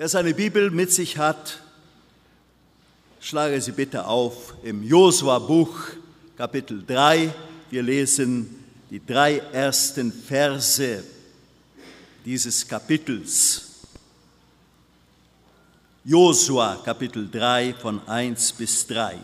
Wer seine Bibel mit sich hat, schlage sie bitte auf im Josua-Buch, Kapitel 3. Wir lesen die drei ersten Verse dieses Kapitels. Josua, Kapitel 3, von 1 bis 3.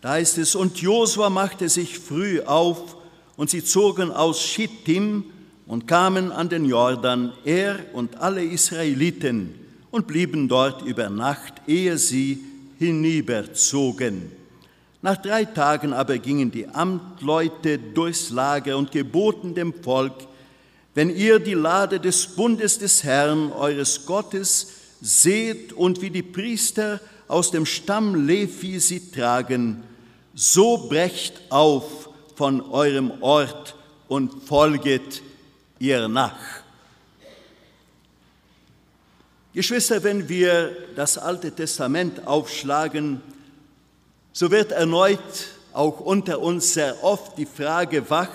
Da heißt es, und Josua machte sich früh auf, und sie zogen aus Schittim und kamen an den Jordan, er und alle Israeliten, und blieben dort über Nacht, ehe sie hinüberzogen. Nach drei Tagen aber gingen die Amtleute durchs Lager und geboten dem Volk, wenn ihr die Lade des Bundes des Herrn, eures Gottes, seht und wie die Priester aus dem Stamm Levi sie tragen, so brecht auf von eurem Ort und folget ihr nach. Geschwister, wenn wir das Alte Testament aufschlagen, so wird erneut auch unter uns sehr oft die Frage wach,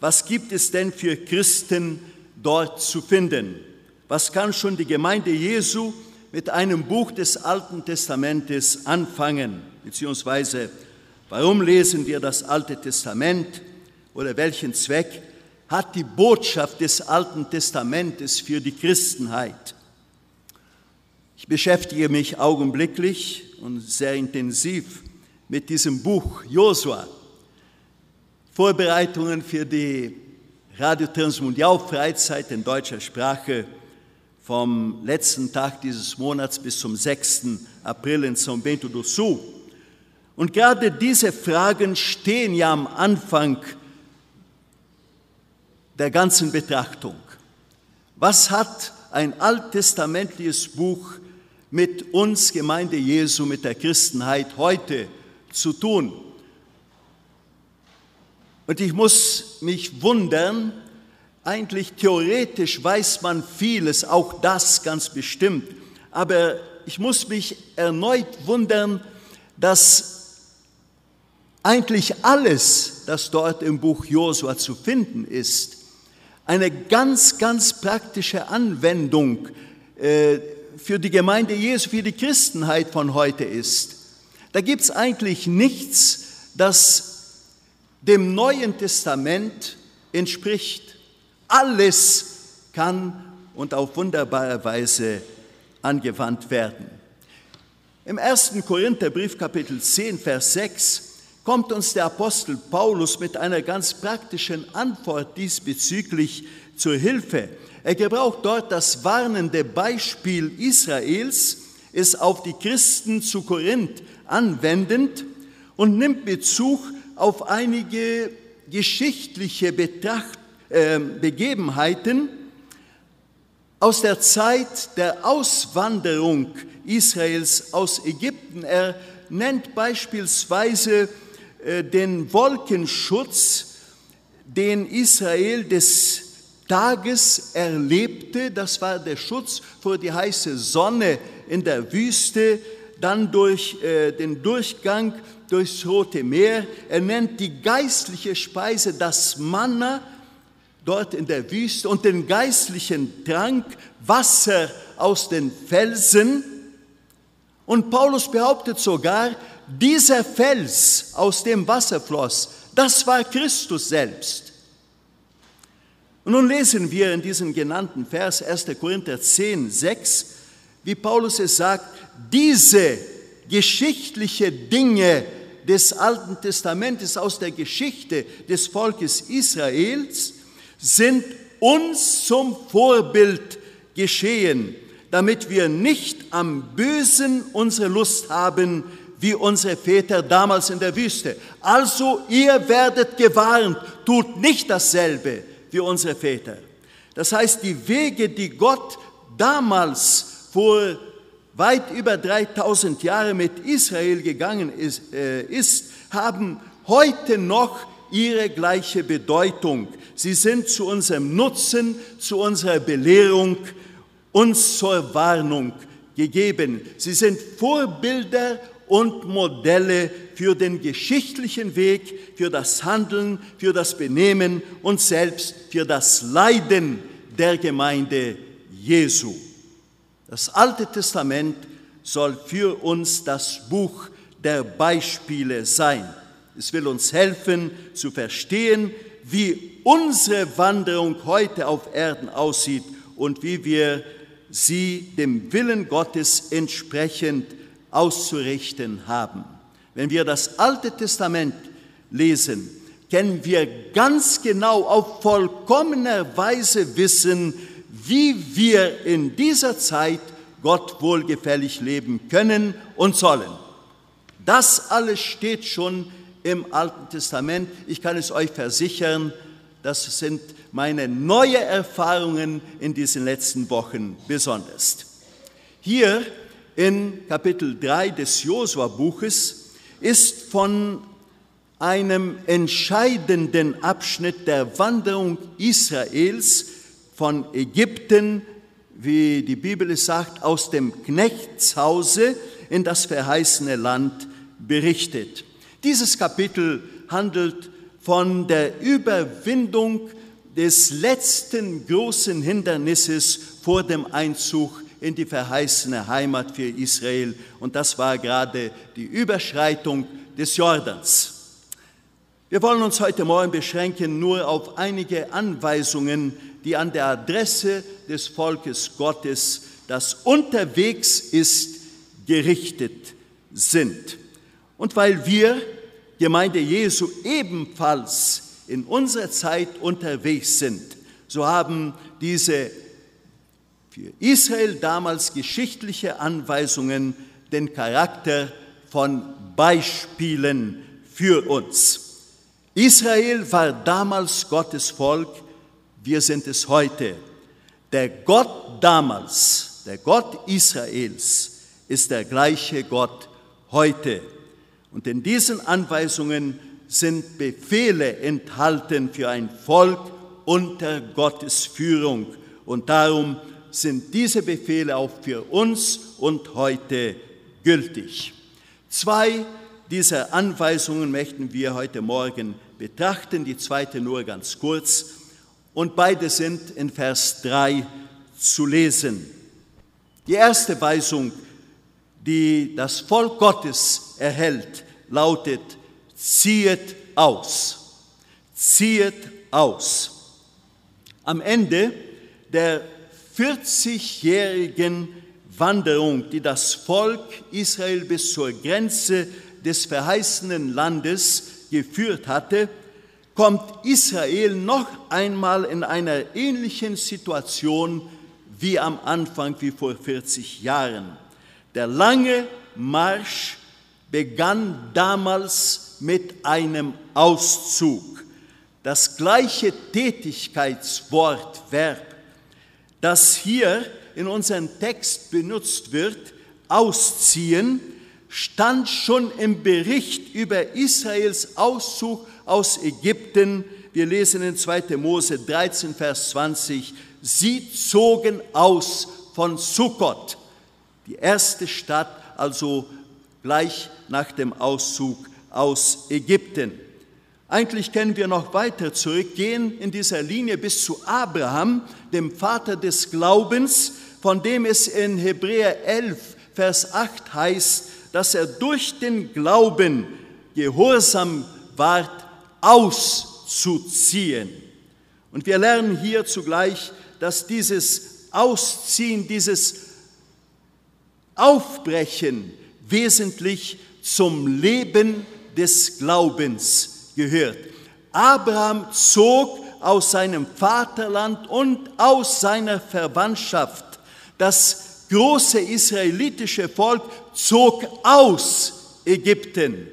was gibt es denn für Christen dort zu finden? Was kann schon die Gemeinde Jesu mit einem Buch des Alten Testamentes anfangen? Beziehungsweise, warum lesen wir das Alte Testament oder welchen Zweck hat die Botschaft des Alten Testamentes für die Christenheit? Ich beschäftige mich augenblicklich und sehr intensiv mit diesem Buch Josua. Vorbereitungen für die Radio Transmundial Freizeit in deutscher Sprache vom letzten Tag dieses Monats bis zum 6. April in São Bento do Sul. Und gerade diese Fragen stehen ja am Anfang der ganzen Betrachtung. Was hat ein alttestamentliches Buch mit uns, Gemeinde Jesu, mit der Christenheit heute zu tun? Und ich muss mich wundern, eigentlich theoretisch weiß man vieles, auch das ganz bestimmt, aber ich muss mich erneut wundern, dass eigentlich alles, das dort im Buch Josua zu finden ist, eine ganz, ganz praktische Anwendung äh, für die Gemeinde Jesu, für die Christenheit von heute ist. Da gibt es eigentlich nichts, das dem Neuen Testament entspricht. Alles kann und auf wunderbare Weise angewandt werden. Im 1. Korintherbrief Kapitel 10, Vers 6 kommt uns der Apostel Paulus mit einer ganz praktischen Antwort diesbezüglich zur Hilfe. Er gebraucht dort das warnende Beispiel Israels, es auf die Christen zu Korinth anwendend und nimmt Bezug auf einige geschichtliche Betracht, äh, Begebenheiten aus der Zeit der Auswanderung Israels aus Ägypten. Er nennt beispielsweise den Wolkenschutz, den Israel des Tages erlebte, das war der Schutz vor die heiße Sonne in der Wüste, dann durch äh, den Durchgang durchs Rote Meer. Er nennt die geistliche Speise das Manna dort in der Wüste und den geistlichen Trank Wasser aus den Felsen. Und Paulus behauptet sogar, dieser Fels, aus dem Wasser floss, das war Christus selbst. Und nun lesen wir in diesem genannten Vers 1. Korinther 10, 6, wie Paulus es sagt, diese geschichtliche Dinge des Alten Testamentes aus der Geschichte des Volkes Israels sind uns zum Vorbild geschehen, damit wir nicht am Bösen unsere Lust haben, wie unsere Väter damals in der Wüste. Also ihr werdet gewarnt, tut nicht dasselbe wie unsere Väter. Das heißt, die Wege, die Gott damals vor weit über 3000 Jahren mit Israel gegangen ist, äh, ist, haben heute noch ihre gleiche Bedeutung. Sie sind zu unserem Nutzen, zu unserer Belehrung, uns zur Warnung gegeben. Sie sind Vorbilder und Modelle für den geschichtlichen Weg, für das Handeln, für das Benehmen und selbst für das Leiden der Gemeinde Jesu. Das Alte Testament soll für uns das Buch der Beispiele sein. Es will uns helfen zu verstehen, wie unsere Wanderung heute auf Erden aussieht und wie wir sie dem Willen Gottes entsprechend auszurichten haben. Wenn wir das Alte Testament lesen, können wir ganz genau auf vollkommener Weise wissen, wie wir in dieser Zeit Gott wohlgefällig leben können und sollen. Das alles steht schon im Alten Testament. Ich kann es euch versichern, das sind meine neuen Erfahrungen in diesen letzten Wochen besonders. Hier in Kapitel 3 des Josua-Buches ist von einem entscheidenden Abschnitt der Wanderung Israels von Ägypten, wie die Bibel es sagt, aus dem Knechtshause in das verheißene Land berichtet. Dieses Kapitel handelt von der Überwindung des letzten großen Hindernisses vor dem Einzug in die verheißene Heimat für Israel. Und das war gerade die Überschreitung des Jordans. Wir wollen uns heute Morgen beschränken nur auf einige Anweisungen, die an der Adresse des Volkes Gottes, das unterwegs ist, gerichtet sind. Und weil wir, Gemeinde Jesu, ebenfalls in unserer Zeit unterwegs sind, so haben diese für Israel damals geschichtliche Anweisungen den Charakter von Beispielen für uns. Israel war damals Gottes Volk, wir sind es heute. Der Gott damals, der Gott Israels, ist der gleiche Gott heute. Und in diesen Anweisungen sind Befehle enthalten für ein Volk unter Gottes Führung. Und darum sind diese Befehle auch für uns und heute gültig. Zwei dieser Anweisungen möchten wir heute Morgen betrachten, die zweite nur ganz kurz. Und beide sind in Vers 3 zu lesen. Die erste Weisung, die das Volk Gottes erhält, lautet, ziehet aus, ziehet aus. Am Ende der 40-jährigen Wanderung, die das Volk Israel bis zur Grenze des verheißenen Landes geführt hatte, kommt Israel noch einmal in einer ähnlichen Situation wie am Anfang, wie vor 40 Jahren. Der lange Marsch begann damals mit einem Auszug. Das gleiche Tätigkeitswort, Verb, das hier in unserem Text benutzt wird, ausziehen, stand schon im Bericht über Israels Auszug aus Ägypten. Wir lesen in 2. Mose 13, Vers 20, sie zogen aus von Sukkot, die erste Stadt, also gleich nach dem Auszug aus Ägypten. Eigentlich können wir noch weiter zurückgehen in dieser Linie bis zu Abraham, dem Vater des Glaubens, von dem es in Hebräer 11, Vers 8 heißt, dass er durch den Glauben gehorsam ward, auszuziehen. Und wir lernen hier zugleich, dass dieses Ausziehen, dieses Aufbrechen wesentlich zum Leben des Glaubens gehört. Abraham zog aus seinem Vaterland und aus seiner Verwandtschaft. Das große israelitische Volk zog aus Ägypten.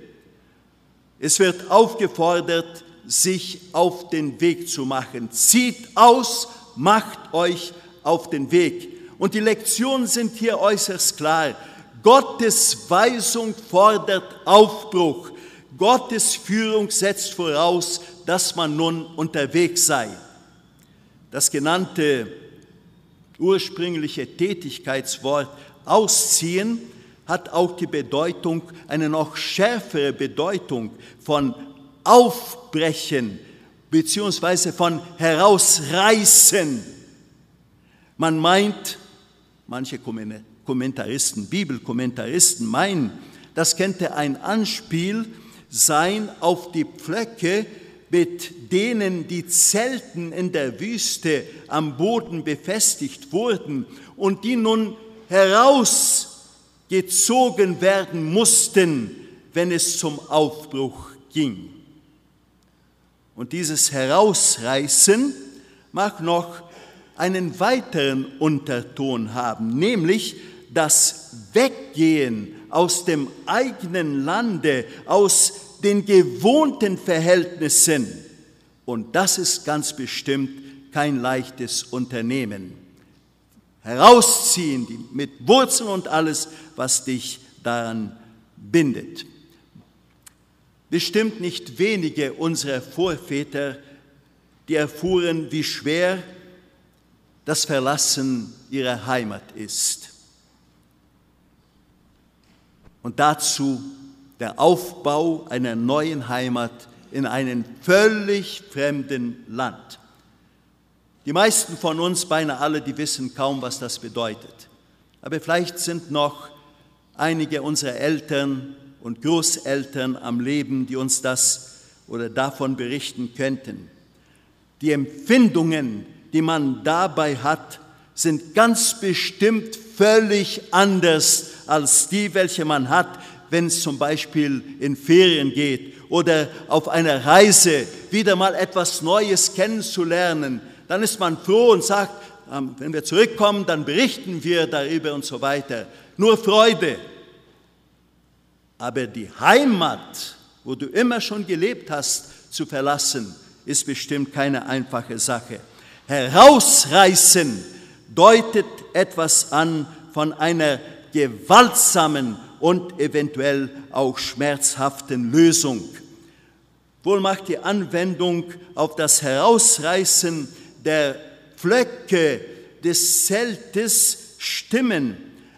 Es wird aufgefordert, sich auf den Weg zu machen. Zieht aus, macht euch auf den Weg. Und die Lektionen sind hier äußerst klar. Gottes Weisung fordert Aufbruch. Gottes Führung setzt voraus, dass man nun unterwegs sei. Das genannte ursprüngliche Tätigkeitswort ausziehen hat auch die Bedeutung, eine noch schärfere Bedeutung von aufbrechen beziehungsweise von herausreißen. Man meint, Manche Kommentaristen, Bibelkommentaristen meinen, das könnte ein Anspiel sein auf die Pflöcke, mit denen die Zelten in der Wüste am Boden befestigt wurden und die nun herausgezogen werden mussten, wenn es zum Aufbruch ging. Und dieses Herausreißen mag noch einen weiteren Unterton haben, nämlich das Weggehen aus dem eigenen Lande, aus den gewohnten Verhältnissen. Und das ist ganz bestimmt kein leichtes Unternehmen. Herausziehen mit Wurzeln und alles, was dich daran bindet. Bestimmt nicht wenige unserer Vorväter, die erfuhren, wie schwer das Verlassen ihrer Heimat ist. Und dazu der Aufbau einer neuen Heimat in einem völlig fremden Land. Die meisten von uns, beinahe alle, die wissen kaum, was das bedeutet. Aber vielleicht sind noch einige unserer Eltern und Großeltern am Leben, die uns das oder davon berichten könnten. Die Empfindungen, die man dabei hat, sind ganz bestimmt völlig anders als die, welche man hat, wenn es zum Beispiel in Ferien geht oder auf einer Reise wieder mal etwas Neues kennenzulernen. Dann ist man froh und sagt, ähm, wenn wir zurückkommen, dann berichten wir darüber und so weiter. Nur Freude. Aber die Heimat, wo du immer schon gelebt hast, zu verlassen, ist bestimmt keine einfache Sache. Herausreißen deutet etwas an von einer gewaltsamen und eventuell auch schmerzhaften Lösung. Wohl macht die Anwendung auf das Herausreißen der Pflöcke des Zeltes stimmen,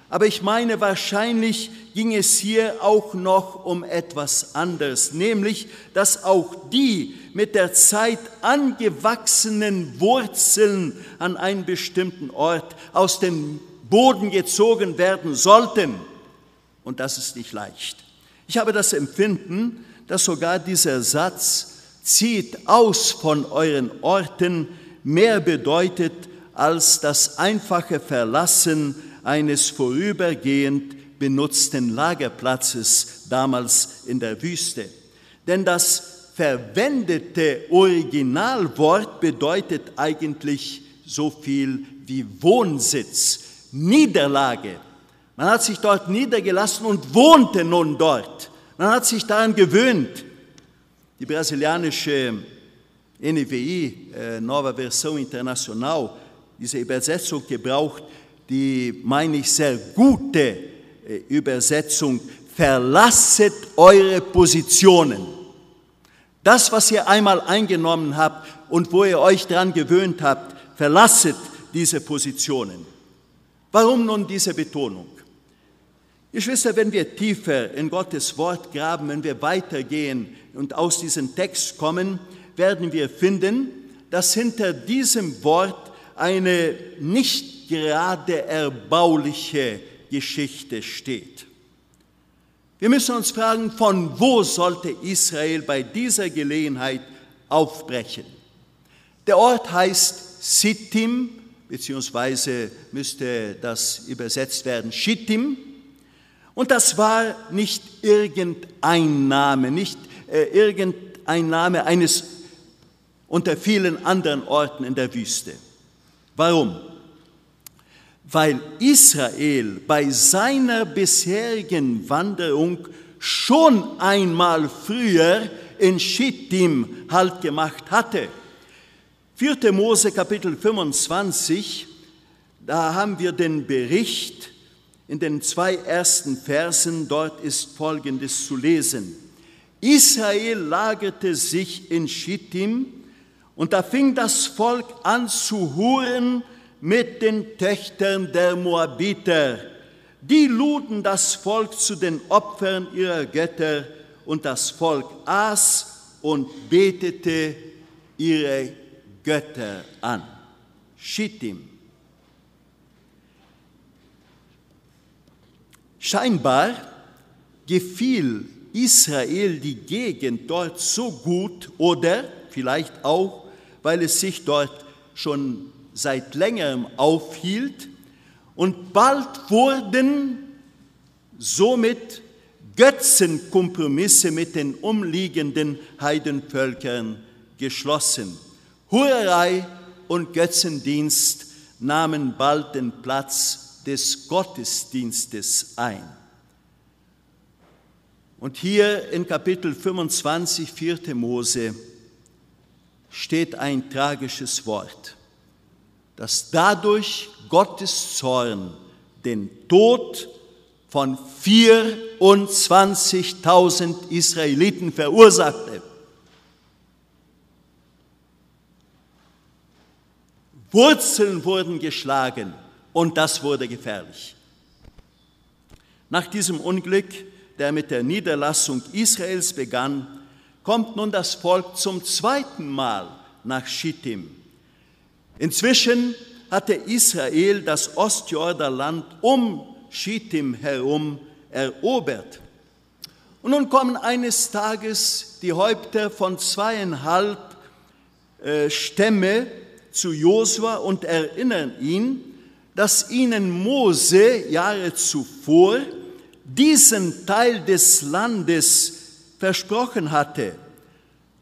aber ich meine, wahrscheinlich ging es hier auch noch um etwas anderes, nämlich, dass auch die mit der Zeit angewachsenen Wurzeln an einen bestimmten Ort aus dem Boden gezogen werden sollten. Und das ist nicht leicht. Ich habe das Empfinden, dass sogar dieser Satz zieht aus von euren Orten mehr bedeutet als das einfache Verlassen eines vorübergehend benutzten Lagerplatzes damals in der Wüste. Denn das verwendete Originalwort bedeutet eigentlich so viel wie Wohnsitz, Niederlage. Man hat sich dort niedergelassen und wohnte nun dort. Man hat sich daran gewöhnt. Die brasilianische NVI, äh, Nova Versão Internacional, diese Übersetzung gebraucht die, meine ich, sehr gute äh, Übersetzung, verlasset eure Positionen. Das, was ihr einmal eingenommen habt und wo ihr euch daran gewöhnt habt, verlasset diese Positionen. Warum nun diese Betonung? Geschwister, wenn wir tiefer in Gottes Wort graben, wenn wir weitergehen und aus diesem Text kommen, werden wir finden, dass hinter diesem Wort eine nicht gerade erbauliche Geschichte steht. Wir müssen uns fragen, von wo sollte Israel bei dieser Gelegenheit aufbrechen? Der Ort heißt Sittim, beziehungsweise müsste das übersetzt werden Shittim. Und das war nicht irgendein Name, nicht äh, irgendein Name eines unter vielen anderen Orten in der Wüste. Warum? weil Israel bei seiner bisherigen Wanderung schon einmal früher in Schittim Halt gemacht hatte. 4. Mose Kapitel 25, da haben wir den Bericht in den zwei ersten Versen, dort ist Folgendes zu lesen. Israel lagerte sich in Schittim und da fing das Volk an zu huren, mit den Töchtern der Moabiter. Die luden das Volk zu den Opfern ihrer Götter und das Volk aß und betete ihre Götter an. Schittim. Scheinbar gefiel Israel die Gegend dort so gut oder vielleicht auch, weil es sich dort schon seit längerem aufhielt und bald wurden somit Götzenkompromisse mit den umliegenden Heidenvölkern geschlossen. Hurerei und Götzendienst nahmen bald den Platz des Gottesdienstes ein. Und hier in Kapitel 25, 4. Mose, steht ein tragisches Wort, dass dadurch Gottes Zorn den Tod von 24.000 Israeliten verursachte. Wurzeln wurden geschlagen und das wurde gefährlich. Nach diesem Unglück, der mit der Niederlassung Israels begann, kommt nun das Volk zum zweiten Mal nach Schittim. Inzwischen hatte Israel das Ostjordanland um Schittim herum erobert. Und nun kommen eines Tages die Häupter von zweieinhalb äh, Stämme zu Josua und erinnern ihn, dass ihnen Mose Jahre zuvor diesen Teil des Landes versprochen hatte.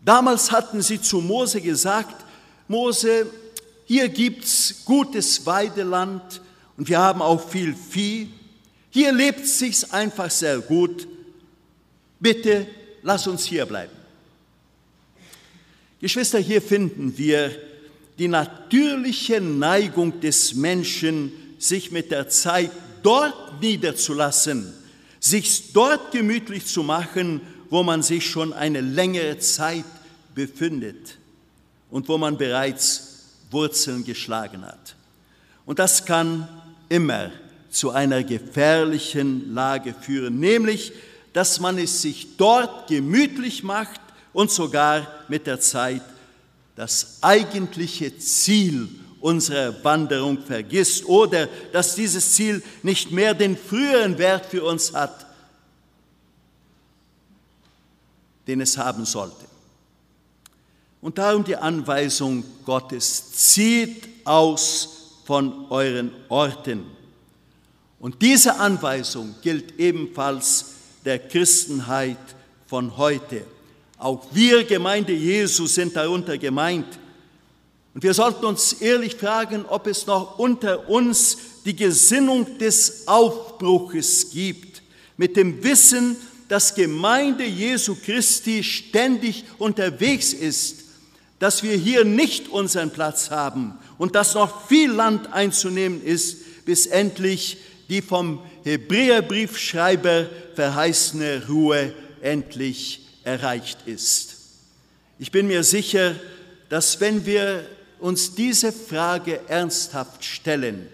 Damals hatten sie zu Mose gesagt, Mose, hier gibt's gutes Weideland und wir haben auch viel Vieh. Hier lebt sich's einfach sehr gut. Bitte lass uns hier bleiben. Geschwister, hier finden wir die natürliche Neigung des Menschen, sich mit der Zeit dort niederzulassen, sich dort gemütlich zu machen, wo man sich schon eine längere Zeit befindet und wo man bereits Wurzeln geschlagen hat. Und das kann immer zu einer gefährlichen Lage führen, nämlich dass man es sich dort gemütlich macht und sogar mit der Zeit das eigentliche Ziel unserer Wanderung vergisst oder dass dieses Ziel nicht mehr den früheren Wert für uns hat, den es haben sollte. Und darum die Anweisung Gottes, zieht aus von euren Orten. Und diese Anweisung gilt ebenfalls der Christenheit von heute. Auch wir, Gemeinde Jesu, sind darunter gemeint. Und wir sollten uns ehrlich fragen, ob es noch unter uns die Gesinnung des Aufbruches gibt, mit dem Wissen, dass Gemeinde Jesu Christi ständig unterwegs ist, dass wir hier nicht unseren Platz haben und dass noch viel Land einzunehmen ist, bis endlich die vom Hebräerbriefschreiber verheißene Ruhe endlich erreicht ist. Ich bin mir sicher, dass wenn wir uns diese Frage ernsthaft stellen,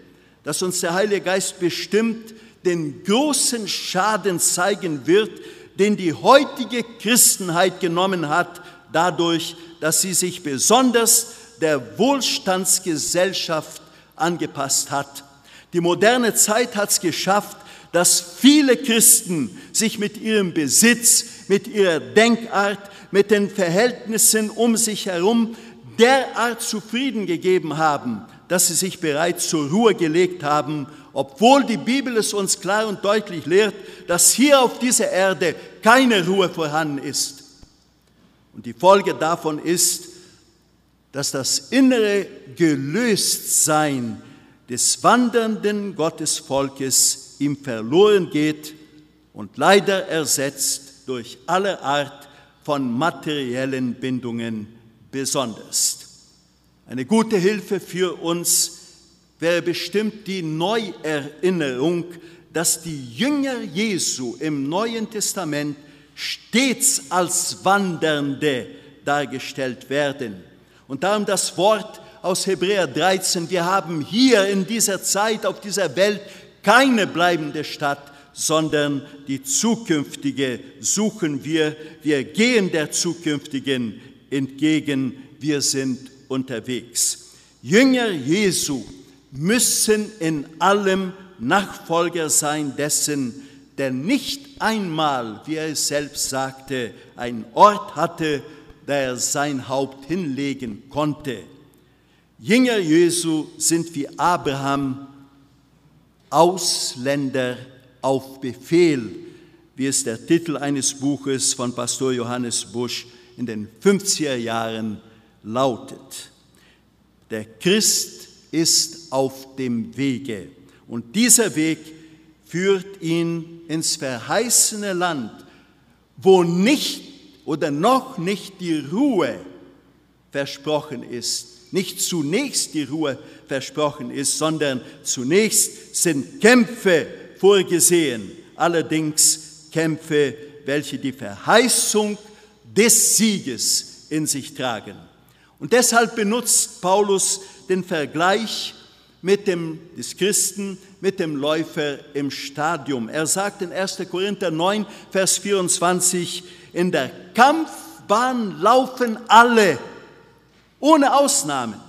dass uns der Heilige Geist bestimmt den großen Schaden zeigen wird, den die heutige Christenheit genommen hat, dadurch, dass sie sich besonders der Wohlstandsgesellschaft angepasst hat. Die moderne Zeit hat es geschafft, dass viele Christen sich mit ihrem Besitz, mit ihrer Denkart, mit den Verhältnissen um sich herum derart zufrieden gegeben haben, dass sie sich bereits zur Ruhe gelegt haben, obwohl die Bibel es uns klar und deutlich lehrt, dass hier auf dieser Erde keine Ruhe vorhanden ist. Und die Folge davon ist, dass das innere Gelöstsein des wandernden Gottesvolkes ihm verloren geht und leider ersetzt durch alle Art von materiellen Bindungen besonders. Eine gute Hilfe für uns wäre bestimmt die Neuerinnerung, dass die Jünger Jesu im Neuen Testament stets als Wandernde dargestellt werden. Und darum das Wort aus Hebräer 13, wir haben hier in dieser Zeit auf dieser Welt keine bleibende Stadt, sondern die zukünftige suchen wir. Wir gehen der zukünftigen entgegen, wir sind unterwegs. Jünger Jesu müssen in allem Nachfolger sein dessen, der nicht einmal, wie er selbst sagte, einen Ort hatte, da er sein Haupt hinlegen konnte. Jünger Jesu sind wie Abraham Ausländer auf Befehl, wie es der Titel eines Buches von Pastor Johannes Busch in den 50er Jahren lautet. Der Christ ist auf dem Wege und dieser Weg führt ihn ins verheißene Land, wo nicht oder noch nicht die Ruhe versprochen ist, nicht zunächst die Ruhe versprochen ist, sondern zunächst sind Kämpfe vorgesehen, allerdings Kämpfe, welche die Verheißung des Sieges in sich tragen. Und deshalb benutzt Paulus den Vergleich mit dem, des Christen mit dem Läufer im Stadium. Er sagt in 1. Korinther 9, Vers 24, in der Kampfbahn laufen alle, ohne Ausnahmen.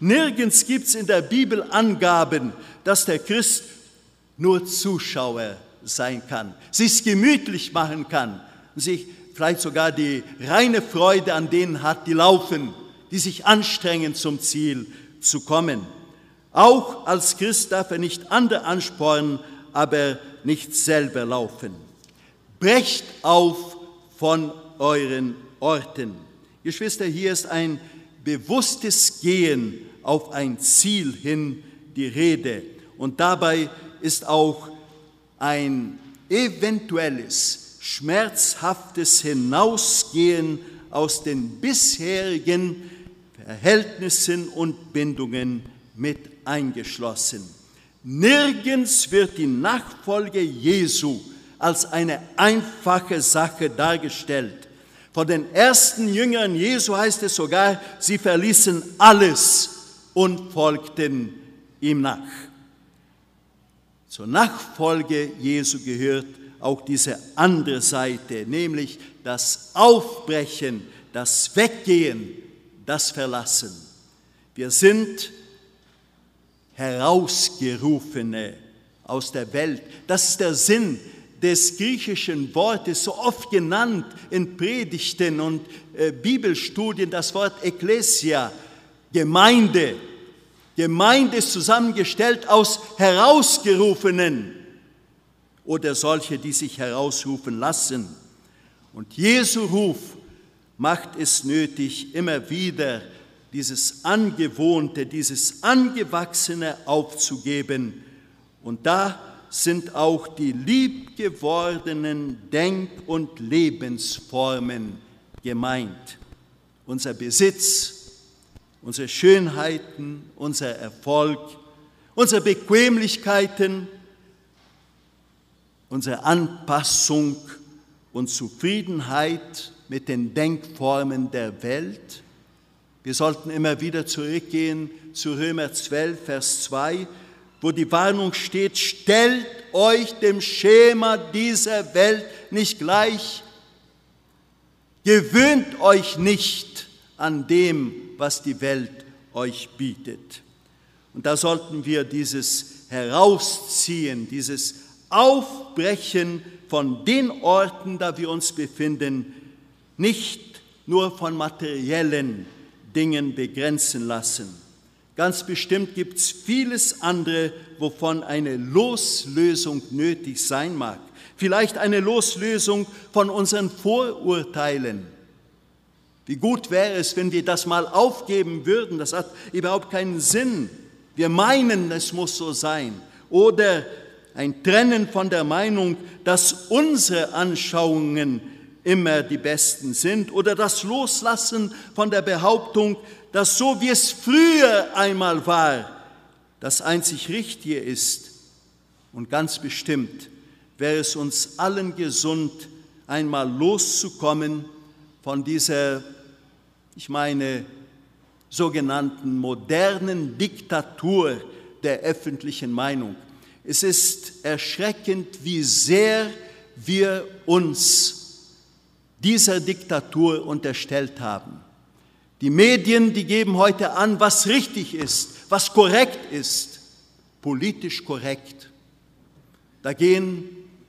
Nirgends gibt es in der Bibel Angaben, dass der Christ nur Zuschauer sein kann, sich gemütlich machen kann, sich vielleicht sogar die reine Freude an denen hat, die laufen, die sich anstrengen, zum Ziel zu kommen. Auch als Christ darf er nicht andere anspornen, aber nicht selber laufen. Brecht auf von euren Orten. Geschwister, hier ist ein bewusstes Gehen auf ein Ziel hin die Rede. Und dabei ist auch ein eventuelles, schmerzhaftes Hinausgehen aus den bisherigen Verhältnissen und Bindungen mit eingeschlossen. Nirgends wird die Nachfolge Jesu als eine einfache Sache dargestellt. Von den ersten Jüngern Jesu heißt es sogar, sie verließen alles und folgten ihm nach. Zur Nachfolge Jesu gehört auch diese andere Seite, nämlich das Aufbrechen, das Weggehen, das Verlassen. Wir sind Herausgerufene aus der Welt. Das ist der Sinn des griechischen Wortes, so oft genannt in Predigten und äh, Bibelstudien, das Wort Ekklesia, Gemeinde. Gemeinde ist zusammengestellt aus Herausgerufenen oder solche, die sich herausrufen lassen. Und Jesu Ruf macht es nötig, immer wieder dieses Angewohnte, dieses Angewachsene aufzugeben. Und da sind auch die liebgewordenen Denk- und Lebensformen gemeint. Unser Besitz, unsere Schönheiten, unser Erfolg, unsere Bequemlichkeiten, unsere Anpassung und Zufriedenheit mit den Denkformen der Welt wir sollten immer wieder zurückgehen zu Römer 12, Vers 2, wo die Warnung steht, stellt euch dem Schema dieser Welt nicht gleich, gewöhnt euch nicht an dem, was die Welt euch bietet. Und da sollten wir dieses Herausziehen, dieses Aufbrechen von den Orten, da wir uns befinden, nicht nur von materiellen Dingen begrenzen lassen. Ganz bestimmt gibt es vieles andere, wovon eine Loslösung nötig sein mag. Vielleicht eine Loslösung von unseren Vorurteilen. Wie gut wäre es, wenn wir das mal aufgeben würden. Das hat überhaupt keinen Sinn. Wir meinen, es muss so sein. Oder ein Trennen von der Meinung, dass unsere Anschauungen immer die besten sind oder das Loslassen von der Behauptung, dass so wie es früher einmal war, das einzig Richtige ist. Und ganz bestimmt wäre es uns allen gesund, einmal loszukommen von dieser, ich meine, sogenannten modernen Diktatur der öffentlichen Meinung. Es ist erschreckend, wie sehr wir uns dieser Diktatur unterstellt haben. Die Medien, die geben heute an, was richtig ist, was korrekt ist, politisch korrekt. Da gehen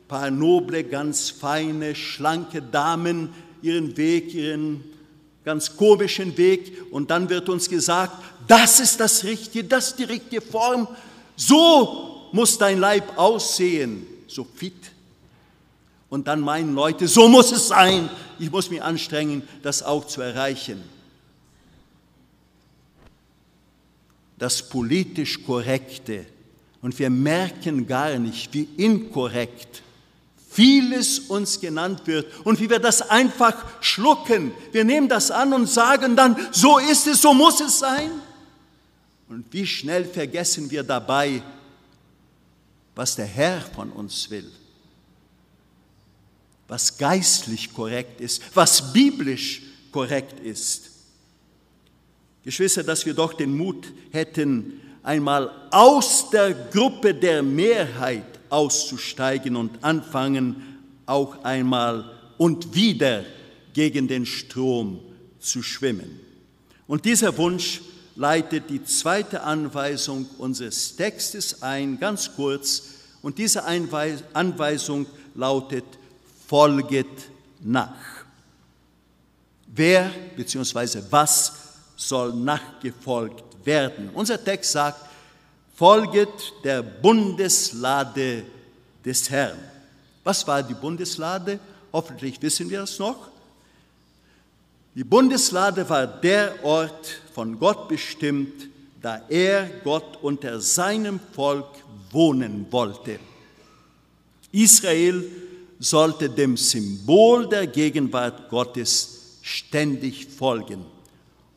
paar noble, ganz feine, schlanke Damen ihren Weg, ihren ganz komischen Weg und dann wird uns gesagt, das ist das Richtige, das ist die richtige Form, so muss dein Leib aussehen, so fit. Und dann meinen Leute, so muss es sein, ich muss mich anstrengen, das auch zu erreichen. Das politisch Korrekte und wir merken gar nicht, wie inkorrekt vieles uns genannt wird und wie wir das einfach schlucken. Wir nehmen das an und sagen dann, so ist es, so muss es sein. Und wie schnell vergessen wir dabei, was der Herr von uns will, was geistlich korrekt ist, was biblisch korrekt ist. Geschwister, dass wir doch den Mut hätten, einmal aus der Gruppe der Mehrheit auszusteigen und anfangen, auch einmal und wieder gegen den Strom zu schwimmen. Und dieser Wunsch leitet die zweite Anweisung unseres Textes ein, ganz kurz. Und diese Anweisung lautet, folget nach. Wer bzw. was soll nachgefolgt werden? Unser Text sagt, folget der Bundeslade des Herrn. Was war die Bundeslade? Hoffentlich wissen wir es noch. Die Bundeslade war der Ort von Gott bestimmt, da er Gott unter seinem Volk wohnen wollte. Israel sollte dem Symbol der Gegenwart Gottes ständig folgen.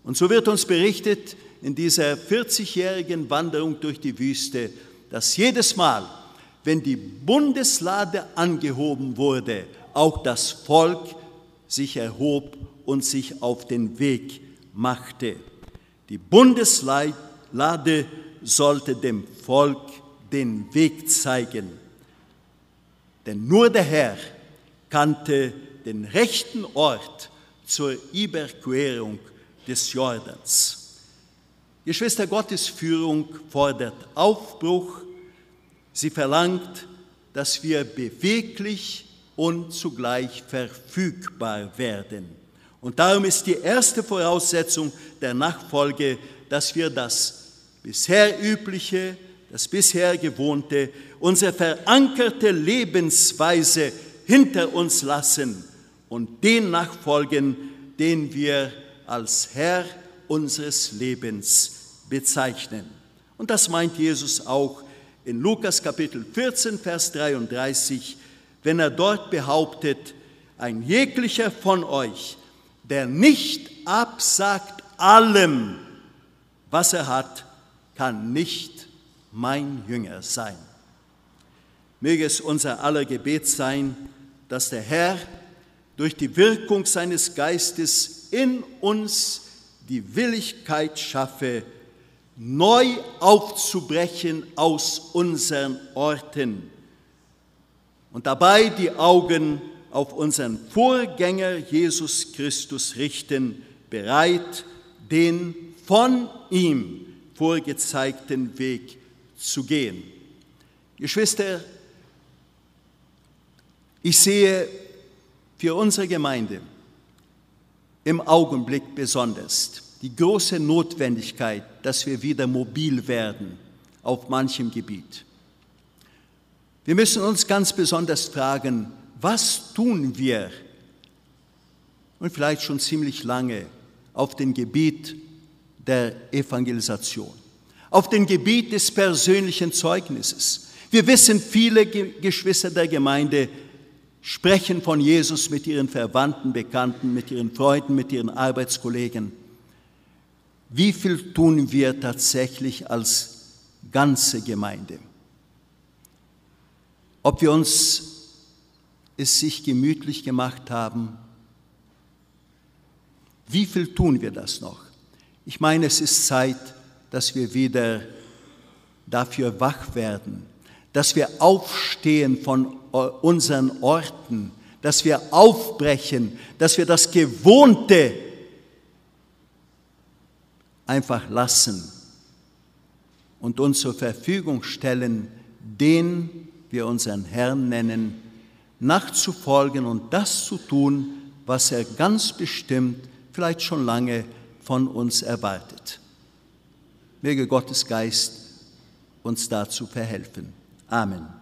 Und so wird uns berichtet, in dieser 40-jährigen Wanderung durch die Wüste, dass jedes Mal, wenn die Bundeslade angehoben wurde, auch das Volk sich erhob und sich auf den Weg machte. Die Bundeslade sollte dem Volk den Weg zeigen. Denn nur der Herr kannte den rechten Ort zur Überquerung des Jordans. Geschwister, Gottes Führung fordert Aufbruch. Sie verlangt, dass wir beweglich und zugleich verfügbar werden. Und darum ist die erste Voraussetzung der Nachfolge, dass wir das bisher übliche, das bisher gewohnte, unsere verankerte Lebensweise hinter uns lassen und den nachfolgen, den wir als Herr unseres Lebens bezeichnen. Und das meint Jesus auch in Lukas Kapitel 14, Vers 33, wenn er dort behauptet, ein jeglicher von euch, der nicht absagt allem, was er hat, kann nicht mein Jünger sein. Möge es unser aller Gebet sein, dass der Herr durch die Wirkung seines Geistes in uns die Willigkeit schaffe, neu aufzubrechen aus unseren Orten und dabei die Augen auf unseren Vorgänger Jesus Christus richten, bereit, den von ihm vorgezeigten Weg zu gehen. Geschwister, ich sehe für unsere Gemeinde im Augenblick besonders die große Notwendigkeit, dass wir wieder mobil werden auf manchem Gebiet. Wir müssen uns ganz besonders fragen, was tun wir und vielleicht schon ziemlich lange auf dem Gebiet der Evangelisation, auf dem Gebiet des persönlichen Zeugnisses. Wir wissen, viele Geschwister der Gemeinde sprechen von Jesus mit ihren Verwandten, Bekannten, mit ihren Freunden, mit ihren Arbeitskollegen. Wie viel tun wir tatsächlich als ganze Gemeinde? Ob wir uns es sich gemütlich gemacht haben, wie viel tun wir das noch? Ich meine, es ist Zeit, dass wir wieder dafür wach werden, dass wir aufstehen von unseren Orten, dass wir aufbrechen, dass wir das Gewohnte einfach lassen und uns zur Verfügung stellen, den wir unseren Herrn nennen, nachzufolgen und das zu tun, was er ganz bestimmt, vielleicht schon lange von uns erwartet. Möge Gottes Geist uns dazu verhelfen. Amen.